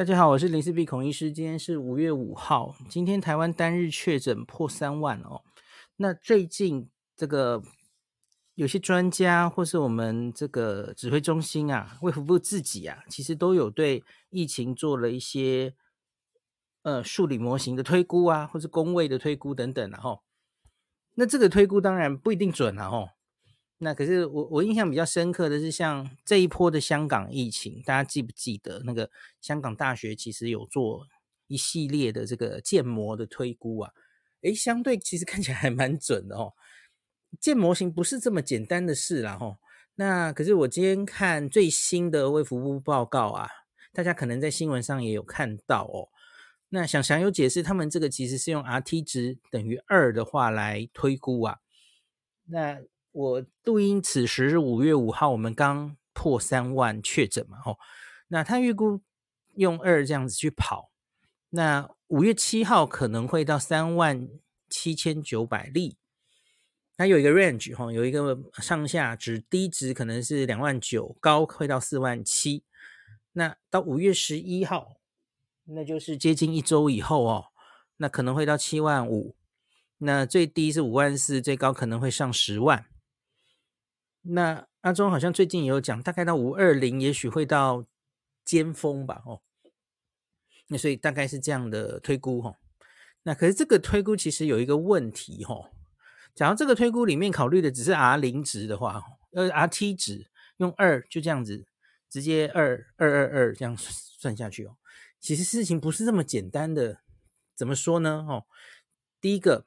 大家好，我是林氏璧孔医师。今天是五月五号，今天台湾单日确诊破三万哦。那最近这个有些专家或是我们这个指挥中心啊，卫福部自己啊，其实都有对疫情做了一些呃数理模型的推估啊，或是公卫的推估等等，然后那这个推估当然不一定准了哦。那可是我我印象比较深刻的是，像这一波的香港疫情，大家记不记得那个香港大学其实有做一系列的这个建模的推估啊？诶，相对其实 看起来还蛮准的哦。建模型不是这么简单的事啦吼。那可是我今天看最新的卫福部报告啊，大家可能在新闻上也有看到哦。那想想有解释，他们这个其实是用 RT 值等于二的话来推估啊。那我录音此时是五月五号，我们刚破三万确诊嘛，吼，那他预估用二这样子去跑，那五月七号可能会到三万七千九百例，它有一个 range 哈，有一个上下值，低值可能是两万九，高会到四万七，那到五月十一号，那就是接近一周以后哦，那可能会到七万五，那最低是五万四，最高可能会上十万。那阿中好像最近也有讲，大概到五二零，也许会到尖峰吧，哦，那所以大概是这样的推估，哈。那可是这个推估其实有一个问题，哈。假如这个推估里面考虑的只是 R 零值的话，呃，RT 值用二就这样子直接二二二二这样算下去哦，其实事情不是这么简单的。怎么说呢？哦，第一个。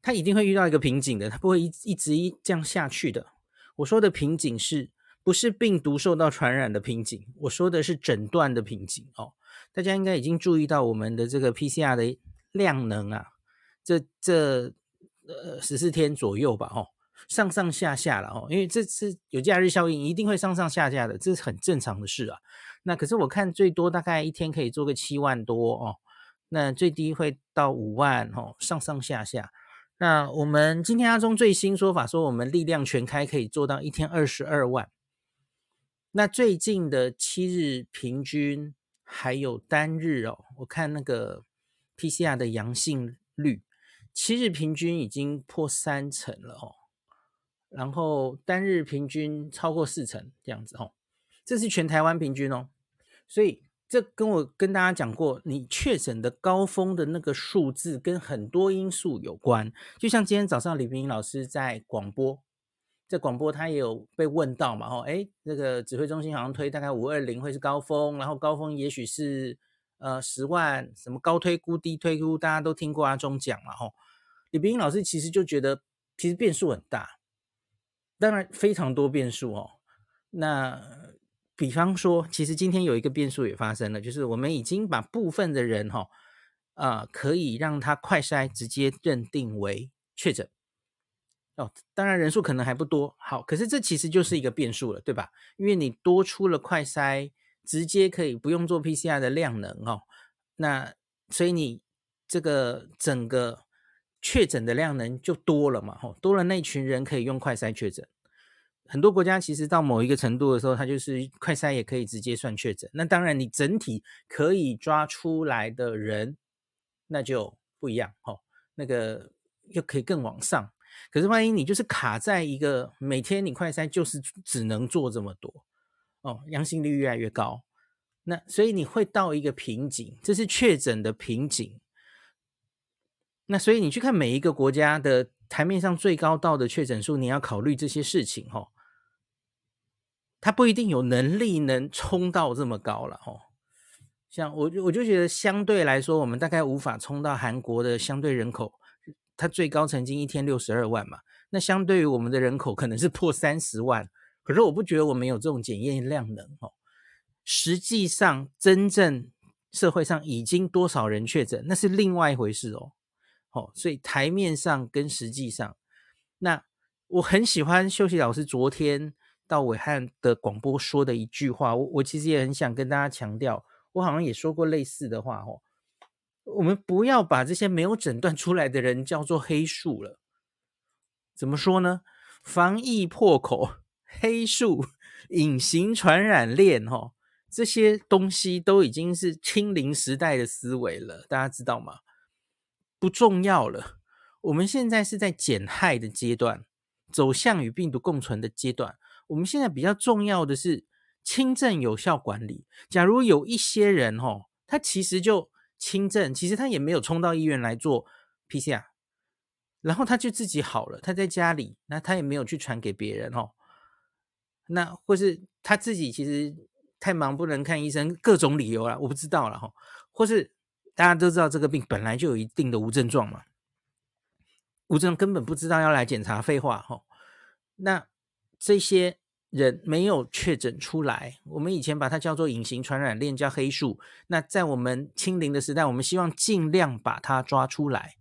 他一定会遇到一个瓶颈的，他不会一一直一这样下去的。我说的瓶颈是不是病毒受到传染的瓶颈？我说的是诊断的瓶颈哦。大家应该已经注意到我们的这个 PCR 的量能啊，这这呃十四天左右吧，哦，上上下下了哦，因为这次有假日效应，一定会上上下下的，这是很正常的事啊。那可是我看最多大概一天可以做个七万多哦，那最低会到五万哦，上上下下。那我们今天阿中最新说法说，我们力量全开可以做到一天二十二万。那最近的七日平均还有单日哦，我看那个 PCR 的阳性率，七日平均已经破三成了哦，然后单日平均超过四成这样子哦，这是全台湾平均哦，所以。这跟我跟大家讲过，你确诊的高峰的那个数字跟很多因素有关。就像今天早上李冰老师在广播，在广播他也有被问到嘛，吼，哎，那个指挥中心好像推大概五二零会是高峰，然后高峰也许是呃十万，什么高推估低推估，大家都听过阿中讲嘛，吼。李冰老师其实就觉得其实变数很大，当然非常多变数哦，那。比方说，其实今天有一个变数也发生了，就是我们已经把部分的人哈、哦，啊、呃，可以让他快筛直接认定为确诊哦。当然人数可能还不多，好，可是这其实就是一个变数了，对吧？因为你多出了快筛，直接可以不用做 PCR 的量能哦，那所以你这个整个确诊的量能就多了嘛，吼，多了那群人可以用快筛确诊。很多国家其实到某一个程度的时候，它就是快筛也可以直接算确诊。那当然，你整体可以抓出来的人，那就不一样哦。那个又可以更往上。可是万一你就是卡在一个每天你快筛就是只能做这么多哦，阳性率越来越高，那所以你会到一个瓶颈，这是确诊的瓶颈。那所以你去看每一个国家的台面上最高到的确诊数，你要考虑这些事情哦。他不一定有能力能冲到这么高了哦，像我我就觉得相对来说，我们大概无法冲到韩国的相对人口，它最高曾经一天六十二万嘛，那相对于我们的人口可能是破三十万，可是我不觉得我们有这种检验量能哦。实际上，真正社会上已经多少人确诊，那是另外一回事哦。哦，所以台面上跟实际上，那我很喜欢秀熙老师昨天。到伟汉的广播说的一句话，我我其实也很想跟大家强调，我好像也说过类似的话哦。我们不要把这些没有诊断出来的人叫做黑数了。怎么说呢？防疫破口、黑数、隐形传染链，哦，这些东西都已经是清零时代的思维了，大家知道吗？不重要了。我们现在是在减害的阶段，走向与病毒共存的阶段。我们现在比较重要的是轻症有效管理。假如有一些人哦，他其实就轻症，其实他也没有冲到医院来做 PCR，然后他就自己好了，他在家里，那他也没有去传给别人哦。那或是他自己其实太忙不能看医生，各种理由啦，我不知道了哈。或是大家都知道这个病本来就有一定的无症状嘛，无症状根本不知道要来检查，废话哈。那这些人没有确诊出来，我们以前把它叫做隐形传染链，叫黑数。那在我们清零的时代，我们希望尽量把它抓出来。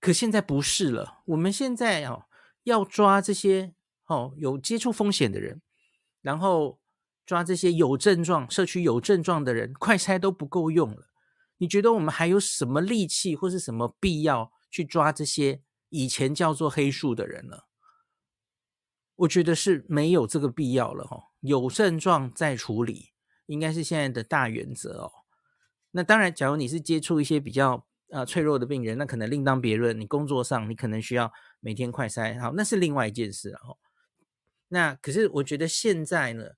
可现在不是了，我们现在哦要抓这些。哦，有接触风险的人，然后抓这些有症状、社区有症状的人，快筛都不够用了。你觉得我们还有什么力气或是什么必要去抓这些以前叫做黑数的人呢？我觉得是没有这个必要了。哈，有症状再处理，应该是现在的大原则哦。那当然，假如你是接触一些比较呃脆弱的病人，那可能另当别论。你工作上你可能需要每天快筛，好，那是另外一件事了。哦那可是我觉得现在呢，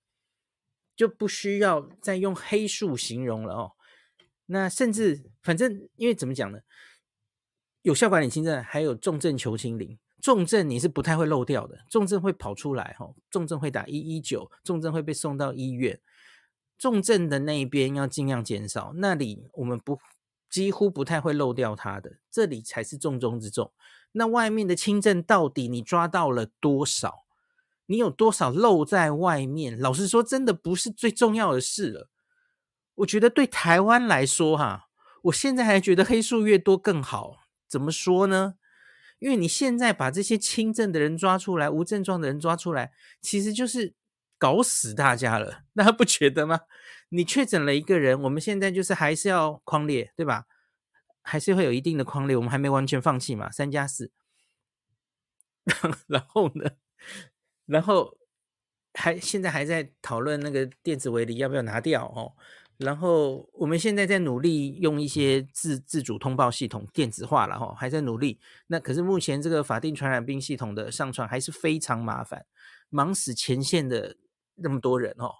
就不需要再用黑数形容了哦。那甚至反正因为怎么讲呢？有效管理轻症，还有重症求清零。重症你是不太会漏掉的，重症会跑出来哈，重症会打一一九，重症会被送到医院。重症的那一边要尽量减少，那里我们不几乎不太会漏掉它的，这里才是重中之重。那外面的轻症到底你抓到了多少？你有多少漏在外面？老实说，真的不是最重要的事了。我觉得对台湾来说，哈，我现在还觉得黑数越多更好。怎么说呢？因为你现在把这些轻症的人抓出来，无症状的人抓出来，其实就是搞死大家了。大家不觉得吗？你确诊了一个人，我们现在就是还是要框列，对吧？还是会有一定的框列，我们还没完全放弃嘛，三加四。然后呢？然后还现在还在讨论那个电子围篱要不要拿掉哦，然后我们现在在努力用一些自自主通报系统电子化了哈，还在努力。那可是目前这个法定传染病系统的上传还是非常麻烦，忙死前线的那么多人哦，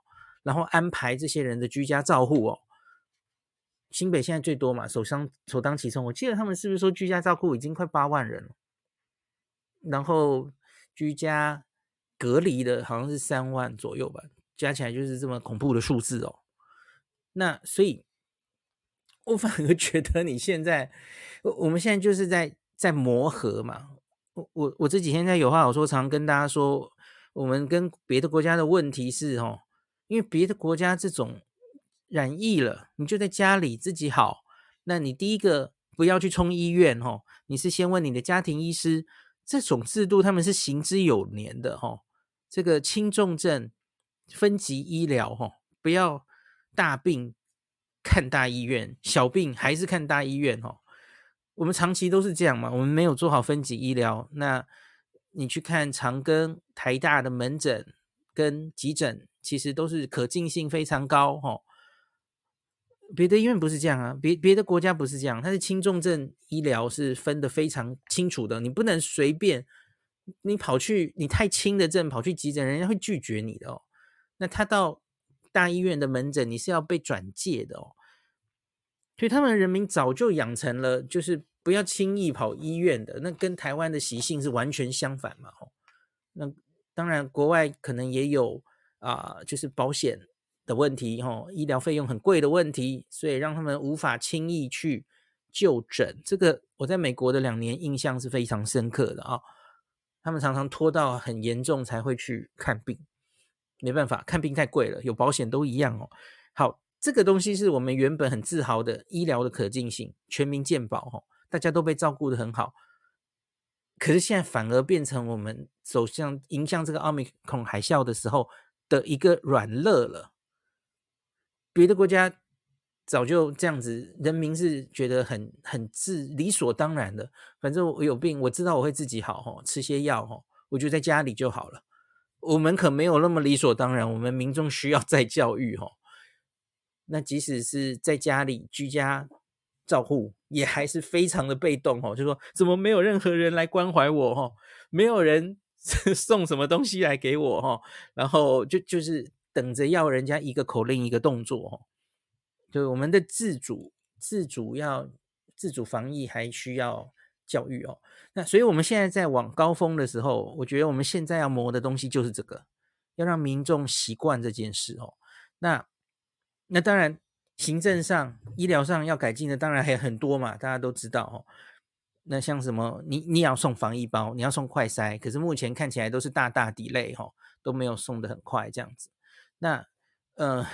然后安排这些人的居家照护哦。新北现在最多嘛，首当首当其冲，我记得他们是不是说居家照护已经快八万人了？然后居家。隔离的好像是三万左右吧，加起来就是这么恐怖的数字哦。那所以，我反而觉得你现在，我我们现在就是在在磨合嘛。我我我这几天在有话好说，常跟大家说，我们跟别的国家的问题是哦，因为别的国家这种染疫了，你就在家里自己好，那你第一个不要去冲医院哦，你是先问你的家庭医师。这种制度他们是行之有年的哈，这个轻重症分级医疗哈，不要大病看大医院，小病还是看大医院哦。我们长期都是这样嘛，我们没有做好分级医疗。那你去看长庚、台大的门诊跟急诊，其实都是可进性非常高哈。别的医院不是这样啊，别别的国家不是这样，它是轻重症医疗是分得非常清楚的，你不能随便，你跑去你太轻的症跑去急诊，人家会拒绝你的哦。那他到大医院的门诊，你是要被转介的哦。所以他们人民早就养成了，就是不要轻易跑医院的，那跟台湾的习性是完全相反嘛。哦，那当然国外可能也有啊，就是保险。的问题，吼，医疗费用很贵的问题，所以让他们无法轻易去就诊。这个我在美国的两年印象是非常深刻的啊。他们常常拖到很严重才会去看病，没办法，看病太贵了，有保险都一样哦。好，这个东西是我们原本很自豪的医疗的可进性，全民健保，吼，大家都被照顾得很好。可是现在反而变成我们走向迎向这个奥密克戎海啸的时候的一个软肋了。别的国家早就这样子，人民是觉得很很自理所当然的。反正我有病，我知道我会自己好，吃些药，我就在家里就好了。我们可没有那么理所当然，我们民众需要再教育哦。那即使是在家里居家照护，也还是非常的被动哦。就说怎么没有任何人来关怀我哦？没有人 送什么东西来给我哦？然后就就是等着要人家一个口令一个动作哦。就我们的自主自主要自主防疫还需要教育哦。那所以我们现在在往高峰的时候，我觉得我们现在要磨的东西就是这个，要让民众习惯这件事哦。那那当然，行政上、医疗上要改进的当然还有很多嘛，大家都知道哦。那像什么，你你要送防疫包，你要送快筛，可是目前看起来都是大大 delay 哈，都没有送得很快这样子。那呃，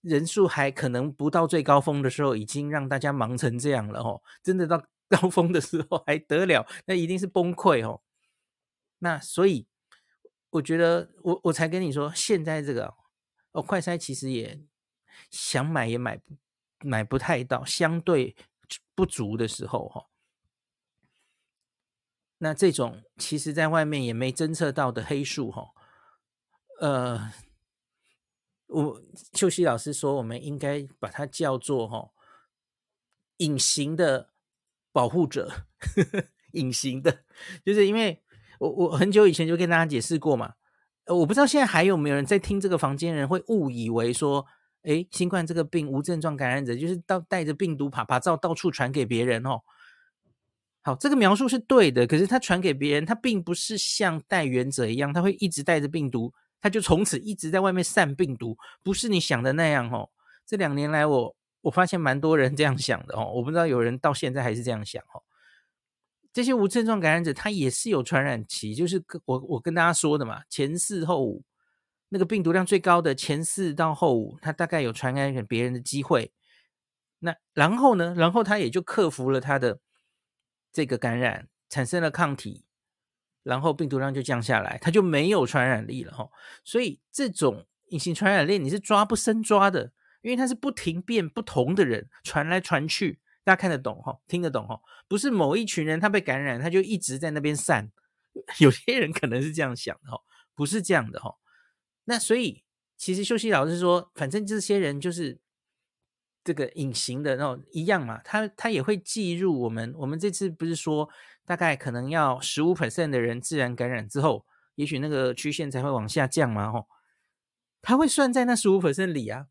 人数还可能不到最高峰的时候，已经让大家忙成这样了哦，真的到。高峰的时候还得了，那一定是崩溃哦。那所以我觉得我我才跟你说，现在这个哦，快筛其实也想买也买不买不太到，相对不足的时候哈。那这种其实在外面也没侦测到的黑数哈，呃，我秀熙老师说，我们应该把它叫做哈隐形的。保护者，隐形的，就是因为我我很久以前就跟大家解释过嘛，我不知道现在还有没有人在听这个房间人会误以为说，诶，新冠这个病无症状感染者就是到带着病毒爬爬照到处传给别人哦。好，这个描述是对的，可是他传给别人，他并不是像带原者一样，他会一直带着病毒，他就从此一直在外面散病毒，不是你想的那样哦。这两年来我。我发现蛮多人这样想的哦，我不知道有人到现在还是这样想哦。这些无症状感染者他也是有传染期，就是我我跟大家说的嘛，前四后五，那个病毒量最高的前四到后五，他大概有传染给别人的机会。那然后呢，然后他也就克服了他的这个感染，产生了抗体，然后病毒量就降下来，他就没有传染力了哈。所以这种隐形传染链你是抓不生抓的。因为它是不停变不同的人传来传去，大家看得懂哈，听得懂哈，不是某一群人他被感染，他就一直在那边散。有些人可能是这样想的哈，不是这样的哈。那所以其实秀熙老师说，反正这些人就是这个隐形的，然后一样嘛，他他也会计入我们。我们这次不是说大概可能要十五 percent 的人自然感染之后，也许那个曲线才会往下降嘛哈，他会算在那十五 percent 里啊。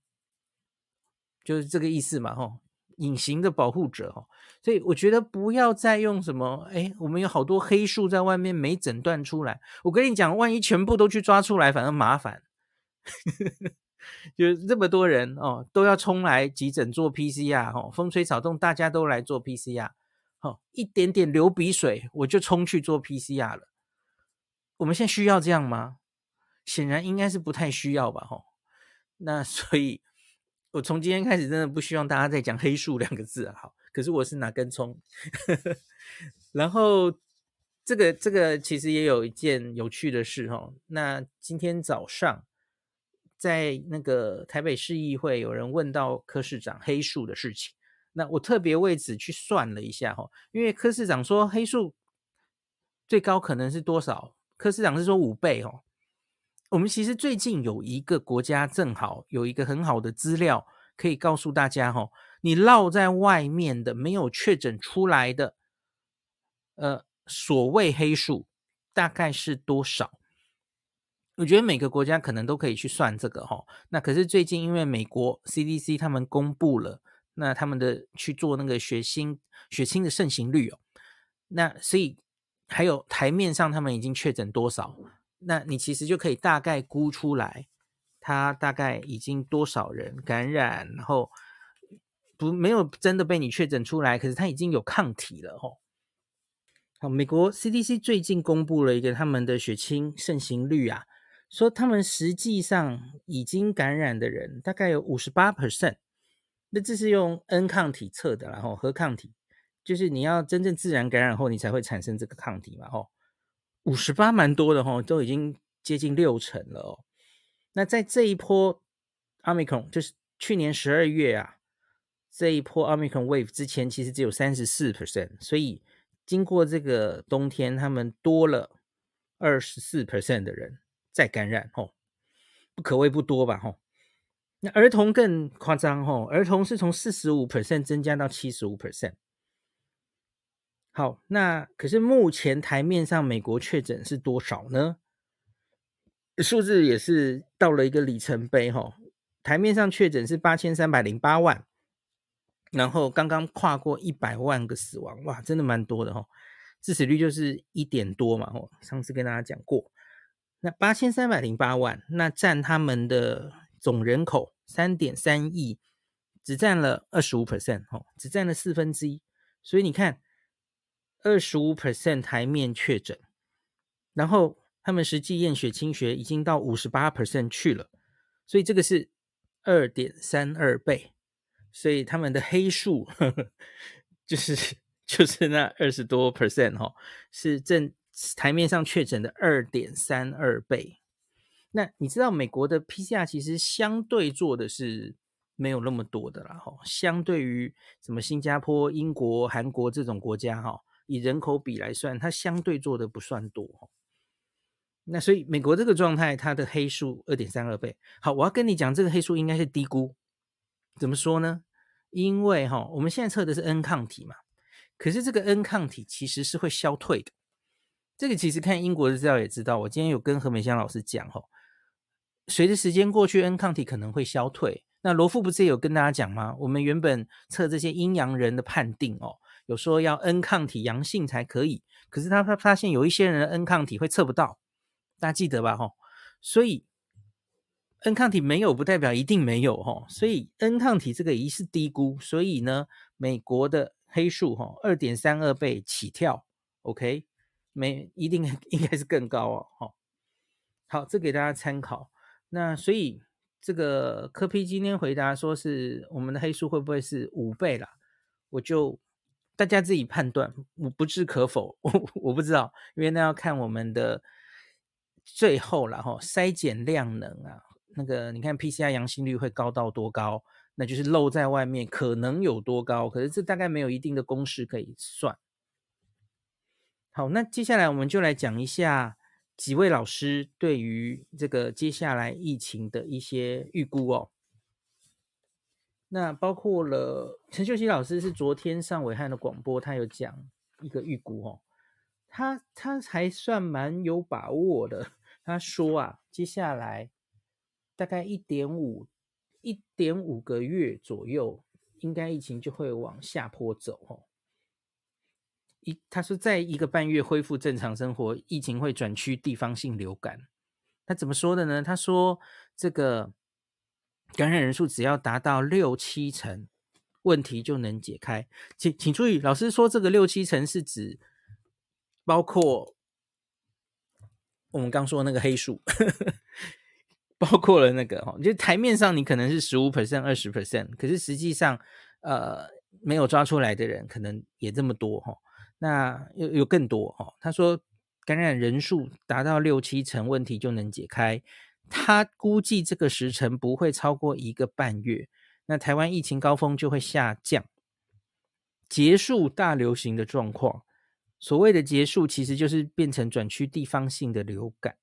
就是这个意思嘛，吼，隐形的保护者，吼，所以我觉得不要再用什么，哎，我们有好多黑数在外面没诊断出来，我跟你讲，万一全部都去抓出来，反而麻烦，就这么多人哦，都要冲来急诊做 PCR，吼，风吹草动大家都来做 PCR，吼，一点点流鼻水我就冲去做 PCR 了，我们现在需要这样吗？显然应该是不太需要吧，吼，那所以。我从今天开始，真的不希望大家再讲黑数两个字啊！好，可是我是哪根葱？然后这个这个其实也有一件有趣的事哈。那今天早上在那个台北市议会，有人问到柯市长黑数的事情，那我特别为此去算了一下哈，因为柯市长说黑数最高可能是多少？柯市长是说五倍哦。我们其实最近有一个国家正好有一个很好的资料可以告诉大家哈，你落在外面的没有确诊出来的，呃，所谓黑数大概是多少？我觉得每个国家可能都可以去算这个哈。那可是最近因为美国 CDC 他们公布了，那他们的去做那个血清血清的盛行率哦，那所以还有台面上他们已经确诊多少？那你其实就可以大概估出来，他大概已经多少人感染，然后不没有真的被你确诊出来，可是他已经有抗体了吼。好，美国 CDC 最近公布了一个他们的血清盛行率啊，说他们实际上已经感染的人大概有五十八 percent，那这是用 N 抗体测的，然后核抗体就是你要真正自然感染后，你才会产生这个抗体嘛吼。五十八蛮多的齁，都已经接近六成了哦。那在这一波 Omicron，就是去年十二月啊，这一波 Omicron Wave 之前其实只有三十四 percent，所以经过这个冬天，他们多了二十四 percent 的人再感染哦，不可谓不多吧？吼，那儿童更夸张吼，儿童是从四十五 percent 增加到七十五 percent。好，那可是目前台面上美国确诊是多少呢？数字也是到了一个里程碑哈，台面上确诊是八千三百零八万，然后刚刚跨过一百万个死亡，哇，真的蛮多的哈，致死率就是一点多嘛，哦，上次跟大家讲过，那八千三百零八万，那占他们的总人口三点三亿，只占了二十五 percent 哦，只占了四分之一，所以你看，二十五 percent 台面确诊，然后。他们实际验血清学已经到五十八 percent 去了，所以这个是二点三二倍，所以他们的黑数呵呵就是就是那二十多 percent 哈，是正台面上确诊的二点三二倍。那你知道美国的 PCR 其实相对做的是没有那么多的啦哈，相对于什么新加坡、英国、韩国这种国家哈，以人口比来算，它相对做的不算多。那所以美国这个状态，它的黑数二点三二倍。好，我要跟你讲，这个黑数应该是低估。怎么说呢？因为哈，我们现在测的是 N 抗体嘛，可是这个 N 抗体其实是会消退的。这个其实看英国的资料也知道，我今天有跟何美香老师讲哈，随着时间过去，N 抗体可能会消退。那罗富不是也有跟大家讲吗？我们原本测这些阴阳人的判定哦，有说要 N 抗体阳性才可以，可是他他发现有一些人的 N 抗体会测不到。大家记得吧？吼，所以 N 抗体没有不代表一定没有吼，所以 N 抗体这个疑似低估，所以呢，美国的黑数吼二点三二倍起跳，OK，没一定应该是更高哦，吼，好，这给大家参考。那所以这个柯 P 今天回答说是我们的黑数会不会是五倍啦？我就大家自己判断，我不置可否，我我不知道，因为那要看我们的。最后了哈，筛检量能啊，那个你看 PCR 阳性率会高到多高？那就是露在外面可能有多高？可是这大概没有一定的公式可以算。好，那接下来我们就来讲一下几位老师对于这个接下来疫情的一些预估哦。那包括了陈秀熙老师是昨天上伟汉的广播，他有讲一个预估哦，他他还算蛮有把握的。他说啊，接下来大概一点五一点五个月左右，应该疫情就会往下坡走哦。一他说，在一个半月恢复正常生活，疫情会转趋地方性流感。他怎么说的呢？他说，这个感染人数只要达到六七成，问题就能解开。请请注意，老师说这个六七成是指包括。我们刚说那个黑数，包括了那个哈，就台面上你可能是十五 percent、二十 percent，可是实际上，呃，没有抓出来的人可能也这么多哈。那有有更多哈。他说感染人数达到六七成，问题就能解开。他估计这个时程不会超过一个半月，那台湾疫情高峰就会下降，结束大流行的状况。所谓的结束，其实就是变成转趋地方性的流感。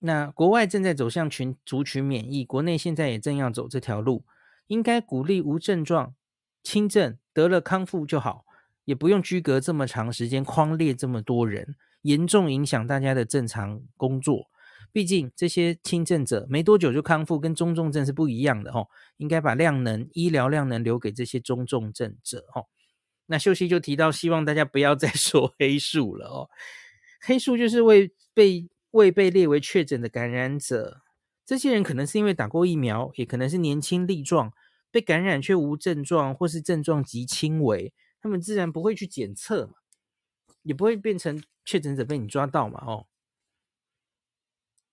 那国外正在走向群族群免疫，国内现在也正要走这条路。应该鼓励无症状、轻症得了康复就好，也不用居隔这么长时间，框列这么多人，严重影响大家的正常工作。毕竟这些轻症者没多久就康复，跟中重症是不一样的哦。应该把量能、医疗量能留给这些中重症者哦。那秀熙就提到，希望大家不要再 说黑数了哦。黑数就是未被未被列为确诊的感染者，这些人可能是因为打过疫苗，也可能是年轻力壮，被感染却无症状或是症状极轻微，他们自然不会去检测嘛，也不会变成确诊者被你抓到嘛哦。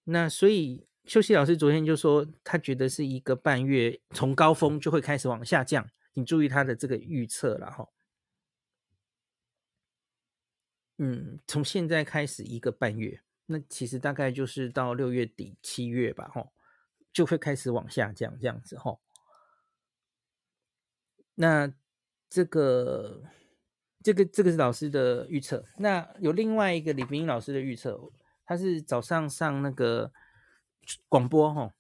那所以秀熙老师昨天就说，他觉得是一个半月，从高峰就会开始往下降，请注意他的这个预测了哈。嗯，从现在开始一个半月，那其实大概就是到六月底七月吧，哈，就会开始往下降，这样子，哈。那这个，这个，这个是老师的预测。那有另外一个李冰老师的预测，他是早上上那个广播哈。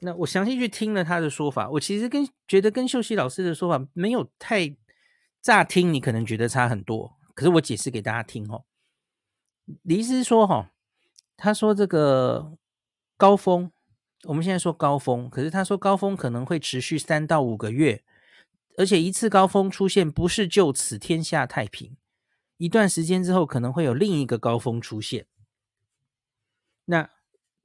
那我详细去听了他的说法，我其实跟觉得跟秀熙老师的说法没有太乍听，你可能觉得差很多。可是我解释给大家听哦。李医师说哈，他说这个高峰，我们现在说高峰，可是他说高峰可能会持续三到五个月，而且一次高峰出现不是就此天下太平，一段时间之后可能会有另一个高峰出现。那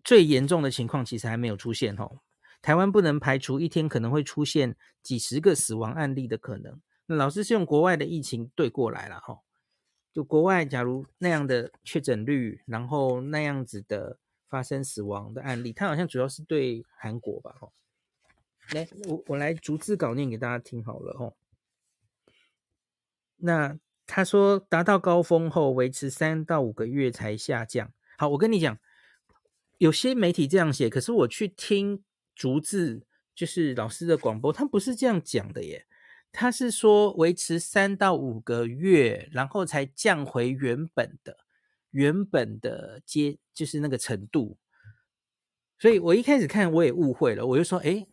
最严重的情况其实还没有出现哦，台湾不能排除一天可能会出现几十个死亡案例的可能。那老师是用国外的疫情对过来了哈，就国外假如那样的确诊率，然后那样子的发生死亡的案例，它好像主要是对韩国吧哈。来，我我来逐字稿念给大家听好了哈。那他说达到高峰后维持三到五个月才下降。好，我跟你讲。有些媒体这样写，可是我去听逐字，就是老师的广播，他不是这样讲的耶。他是说维持三到五个月，然后才降回原本的原本的阶，就是那个程度。所以我一开始看我也误会了，我就说，哎，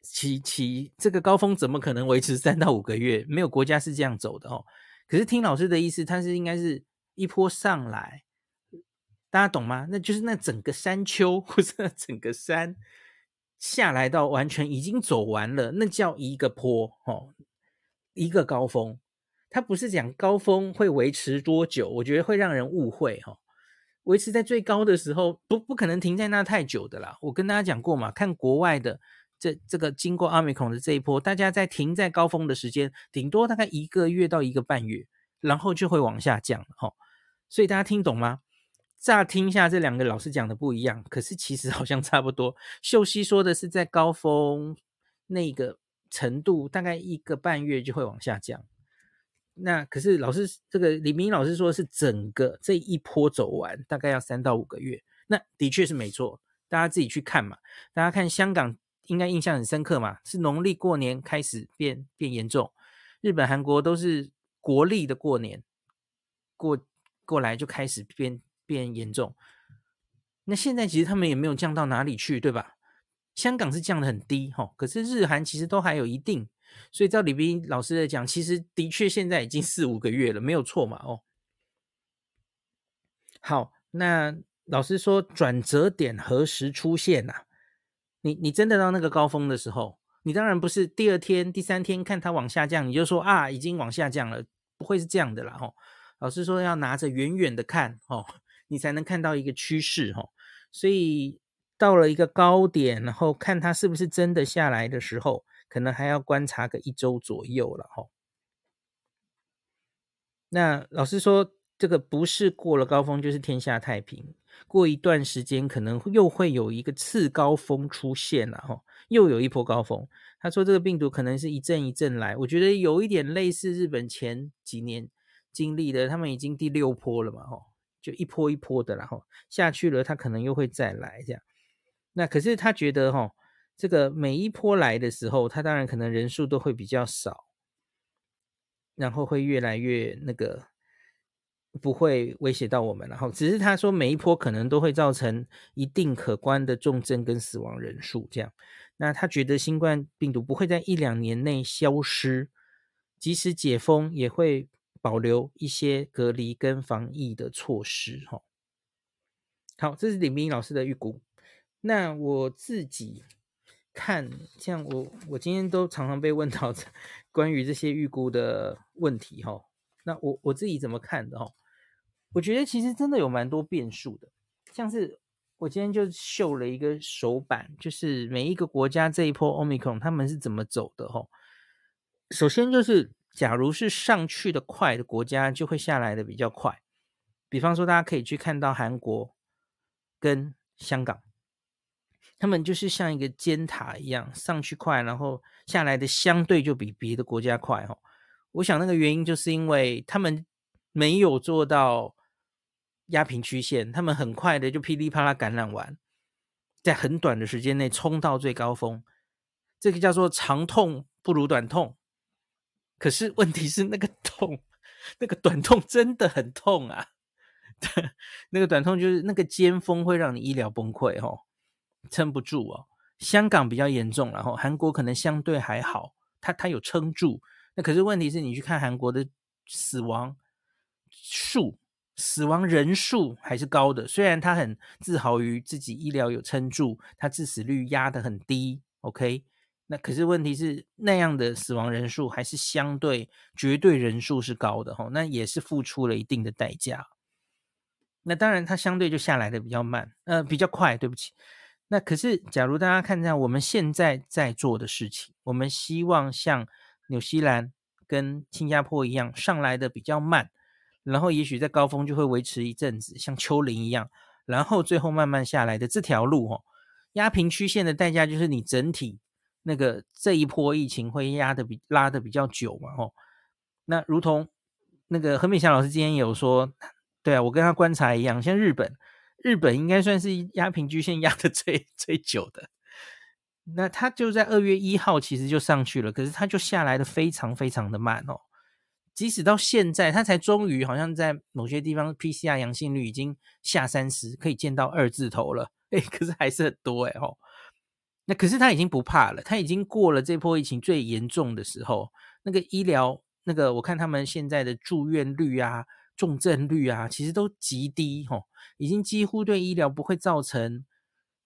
其其这个高峰怎么可能维持三到五个月？没有国家是这样走的哦。可是听老师的意思，他是应该是一波上来。大家懂吗？那就是那整个山丘，或者整个山下来到完全已经走完了，那叫一个坡哦，一个高峰。它不是讲高峰会维持多久，我觉得会让人误会哈、哦。维持在最高的时候，不不可能停在那太久的啦。我跟大家讲过嘛，看国外的这这个经过阿美孔的这一波，大家在停在高峰的时间，顶多大概一个月到一个半月，然后就会往下降哈、哦。所以大家听懂吗？乍听下这两个老师讲的不一样，可是其实好像差不多。秀熙说的是在高峰那个程度，大概一个半月就会往下降。那可是老师这个李明老师说是整个这一波走完，大概要三到五个月。那的确是没错，大家自己去看嘛。大家看香港应该印象很深刻嘛，是农历过年开始变变严重。日本、韩国都是国历的过年过过来就开始变。变严重，那现在其实他们也没有降到哪里去，对吧？香港是降得很低哈，可是日韩其实都还有一定，所以照李斌老师来讲，其实的确现在已经四五个月了，没有错嘛哦。好，那老师说转折点何时出现呐、啊？你你真的到那个高峰的时候，你当然不是第二天、第三天看它往下降，你就说啊已经往下降了，不会是这样的啦哈。老师说要拿着远远的看哦。你才能看到一个趋势哈，所以到了一个高点，然后看它是不是真的下来的时候，可能还要观察个一周左右了哈。那老师说，这个不是过了高峰就是天下太平，过一段时间可能又会有一个次高峰出现了哈，又有一波高峰。他说这个病毒可能是一阵一阵来，我觉得有一点类似日本前几年经历的，他们已经第六波了嘛哈。就一波一波的，然后下去了，他可能又会再来这样。那可是他觉得哈，这个每一波来的时候，他当然可能人数都会比较少，然后会越来越那个不会威胁到我们。然后只是他说每一波可能都会造成一定可观的重症跟死亡人数这样。那他觉得新冠病毒不会在一两年内消失，即使解封也会。保留一些隔离跟防疫的措施，哈。好，这是李明老师的预估。那我自己看，像我我今天都常常被问到关于这些预估的问题，哈。那我我自己怎么看的，哈？我觉得其实真的有蛮多变数的。像是我今天就秀了一个手板，就是每一个国家这一波 Omicron 他们是怎么走的，哈。首先就是。假如是上去的快的国家，就会下来的比较快。比方说，大家可以去看到韩国跟香港，他们就是像一个尖塔一样，上去快，然后下来的相对就比别的国家快。哈，我想那个原因就是因为他们没有做到压平曲线，他们很快的就噼里啪啦感染完，在很短的时间内冲到最高峰。这个叫做长痛不如短痛。可是问题是那个痛，那个短痛真的很痛啊！那个短痛就是那个尖峰会让你医疗崩溃哦，撑不住哦。香港比较严重，然后韩国可能相对还好，它它有撑住。那可是问题是你去看韩国的死亡数、死亡人数还是高的，虽然他很自豪于自己医疗有撑住，他致死率压得很低。OK，那可是问题是那样的死亡人数还是相对绝对人数是高的哈，那也是付出了一定的代价。那当然它相对就下来的比较慢，呃，比较快，对不起。那可是假如大家看一下我们现在在做的事情，我们希望像纽西兰跟新加坡一样上来的比较慢，然后也许在高峰就会维持一阵子，像丘陵一样，然后最后慢慢下来的这条路哦。压平曲线的代价就是你整体那个这一波疫情会压得比拉得比较久嘛，吼。那如同那个何美祥老师今天有说，对啊，我跟他观察一样，像日本，日本应该算是压平曲线压得 最最久的。那他就在二月一号其实就上去了，可是他就下来的非常非常的慢哦。即使到现在，他才终于好像在某些地方 PCR 阳性率已经下三十，可以见到二字头了。哎，可是还是很多哎吼。那可是他已经不怕了，他已经过了这波疫情最严重的时候。那个医疗，那个我看他们现在的住院率啊、重症率啊，其实都极低吼，已经几乎对医疗不会造成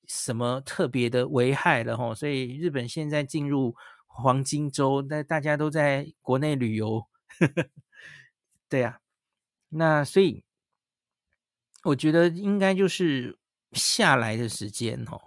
什么特别的危害了吼。所以日本现在进入黄金周，那大家都在国内旅游。对呀，那所以我觉得应该就是。下来的时间哦，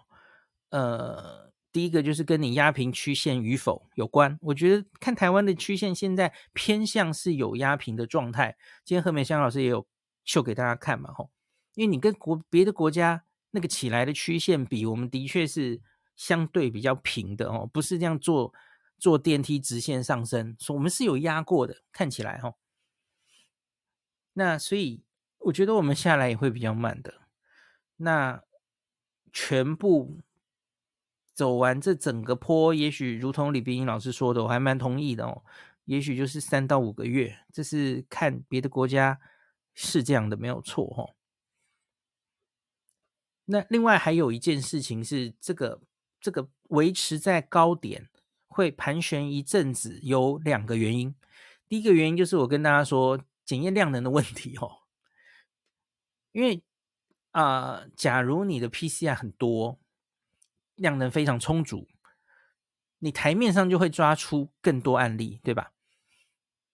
呃，第一个就是跟你压平曲线与否有关。我觉得看台湾的曲线现在偏向是有压平的状态。今天何美香老师也有秀给大家看嘛，吼，因为你跟国别的国家那个起来的曲线比，我们的确是相对比较平的哦，不是这样坐坐电梯直线上升，说我们是有压过的，看起来哈。那所以我觉得我们下来也会比较慢的。那全部走完这整个坡，也许如同李冰英老师说的，我还蛮同意的哦。也许就是三到五个月，这是看别的国家是这样的，没有错哦。那另外还有一件事情是，这个这个维持在高点会盘旋一阵子，有两个原因。第一个原因就是我跟大家说检验量能的问题哦，因为。啊、假如你的 PCR 很多，量能非常充足，你台面上就会抓出更多案例，对吧？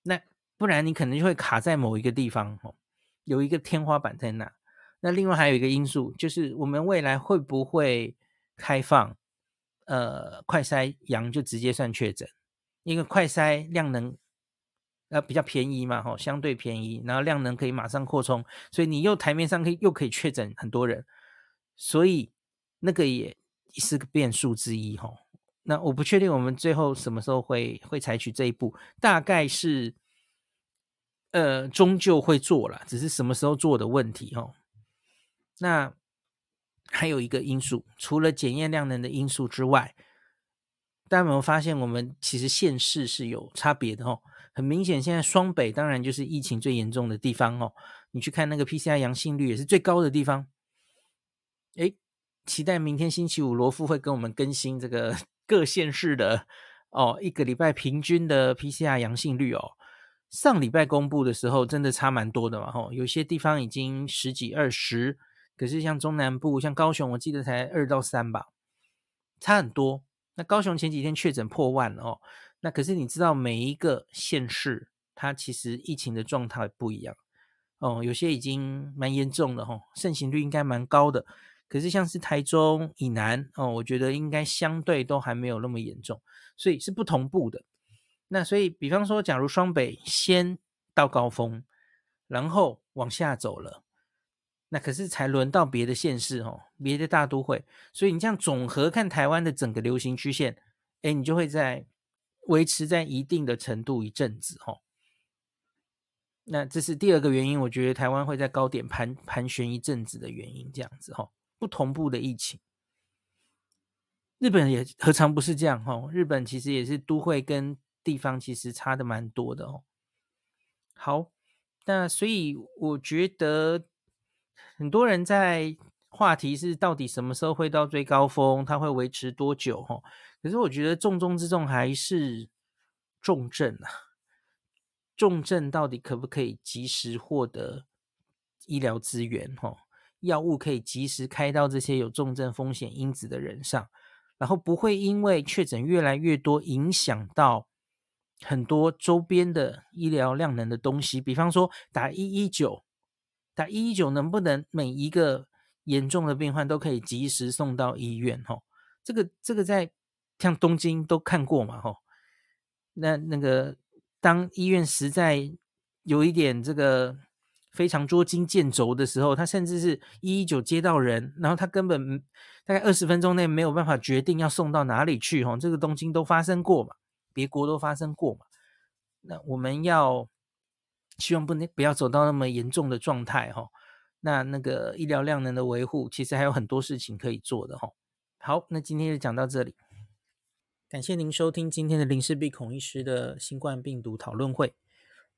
那不然你可能就会卡在某一个地方，哦，有一个天花板在那。那另外还有一个因素，就是我们未来会不会开放，呃，快筛阳就直接算确诊，因为快筛量能。呃，比较便宜嘛，吼，相对便宜，然后量能可以马上扩充，所以你又台面上可以又可以确诊很多人，所以那个也是个变数之一，吼。那我不确定我们最后什么时候会会采取这一步，大概是呃终究会做了，只是什么时候做的问题，哦。那还有一个因素，除了检验量能的因素之外，大家有没有发现我们其实县市是有差别的，哦。很明显，现在双北当然就是疫情最严重的地方哦。你去看那个 PCR 阳性率也是最高的地方。诶，期待明天星期五罗富会跟我们更新这个 各县市的哦，一个礼拜平均的 PCR 阳性率哦。上礼拜公布的时候真的差蛮多的嘛，吼，有些地方已经十几二十，可是像中南部像高雄，我记得才二到三吧，差很多。那高雄前几天确诊破万哦。那可是你知道每一个县市，它其实疫情的状态不一样哦，有些已经蛮严重的哦，盛行率应该蛮高的。可是像是台中以南哦，我觉得应该相对都还没有那么严重，所以是不同步的。那所以比方说，假如双北先到高峰，然后往下走了，那可是才轮到别的县市哦，别的大都会。所以你这样总和看台湾的整个流行曲线，诶，你就会在。维持在一定的程度一阵子，吼，那这是第二个原因，我觉得台湾会在高点盘盘旋一阵子的原因，这样子，吼，不同步的疫情，日本也何尝不是这样，吼，日本其实也是都会跟地方其实差的蛮多的，哦。好，那所以我觉得，很多人在话题是到底什么时候会到最高峰，它会维持多久？哈，可是我觉得重中之重还是重症啊，重症到底可不可以及时获得医疗资源？哈，药物可以及时开到这些有重症风险因子的人上，然后不会因为确诊越来越多，影响到很多周边的医疗量能的东西，比方说打一一九。打一一九能不能每一个严重的病患都可以及时送到医院？吼，这个这个在像东京都看过嘛？吼，那那个当医院实在有一点这个非常捉襟见肘的时候，他甚至是一一九接到人，然后他根本大概二十分钟内没有办法决定要送到哪里去。吼，这个东京都发生过嘛？别国都发生过嘛？那我们要。希望不能不要走到那么严重的状态哈，那那个医疗量能的维护，其实还有很多事情可以做的哈。好，那今天就讲到这里，感谢您收听今天的林氏璧孔医师的新冠病毒讨论会。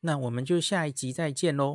那我们就下一集再见喽。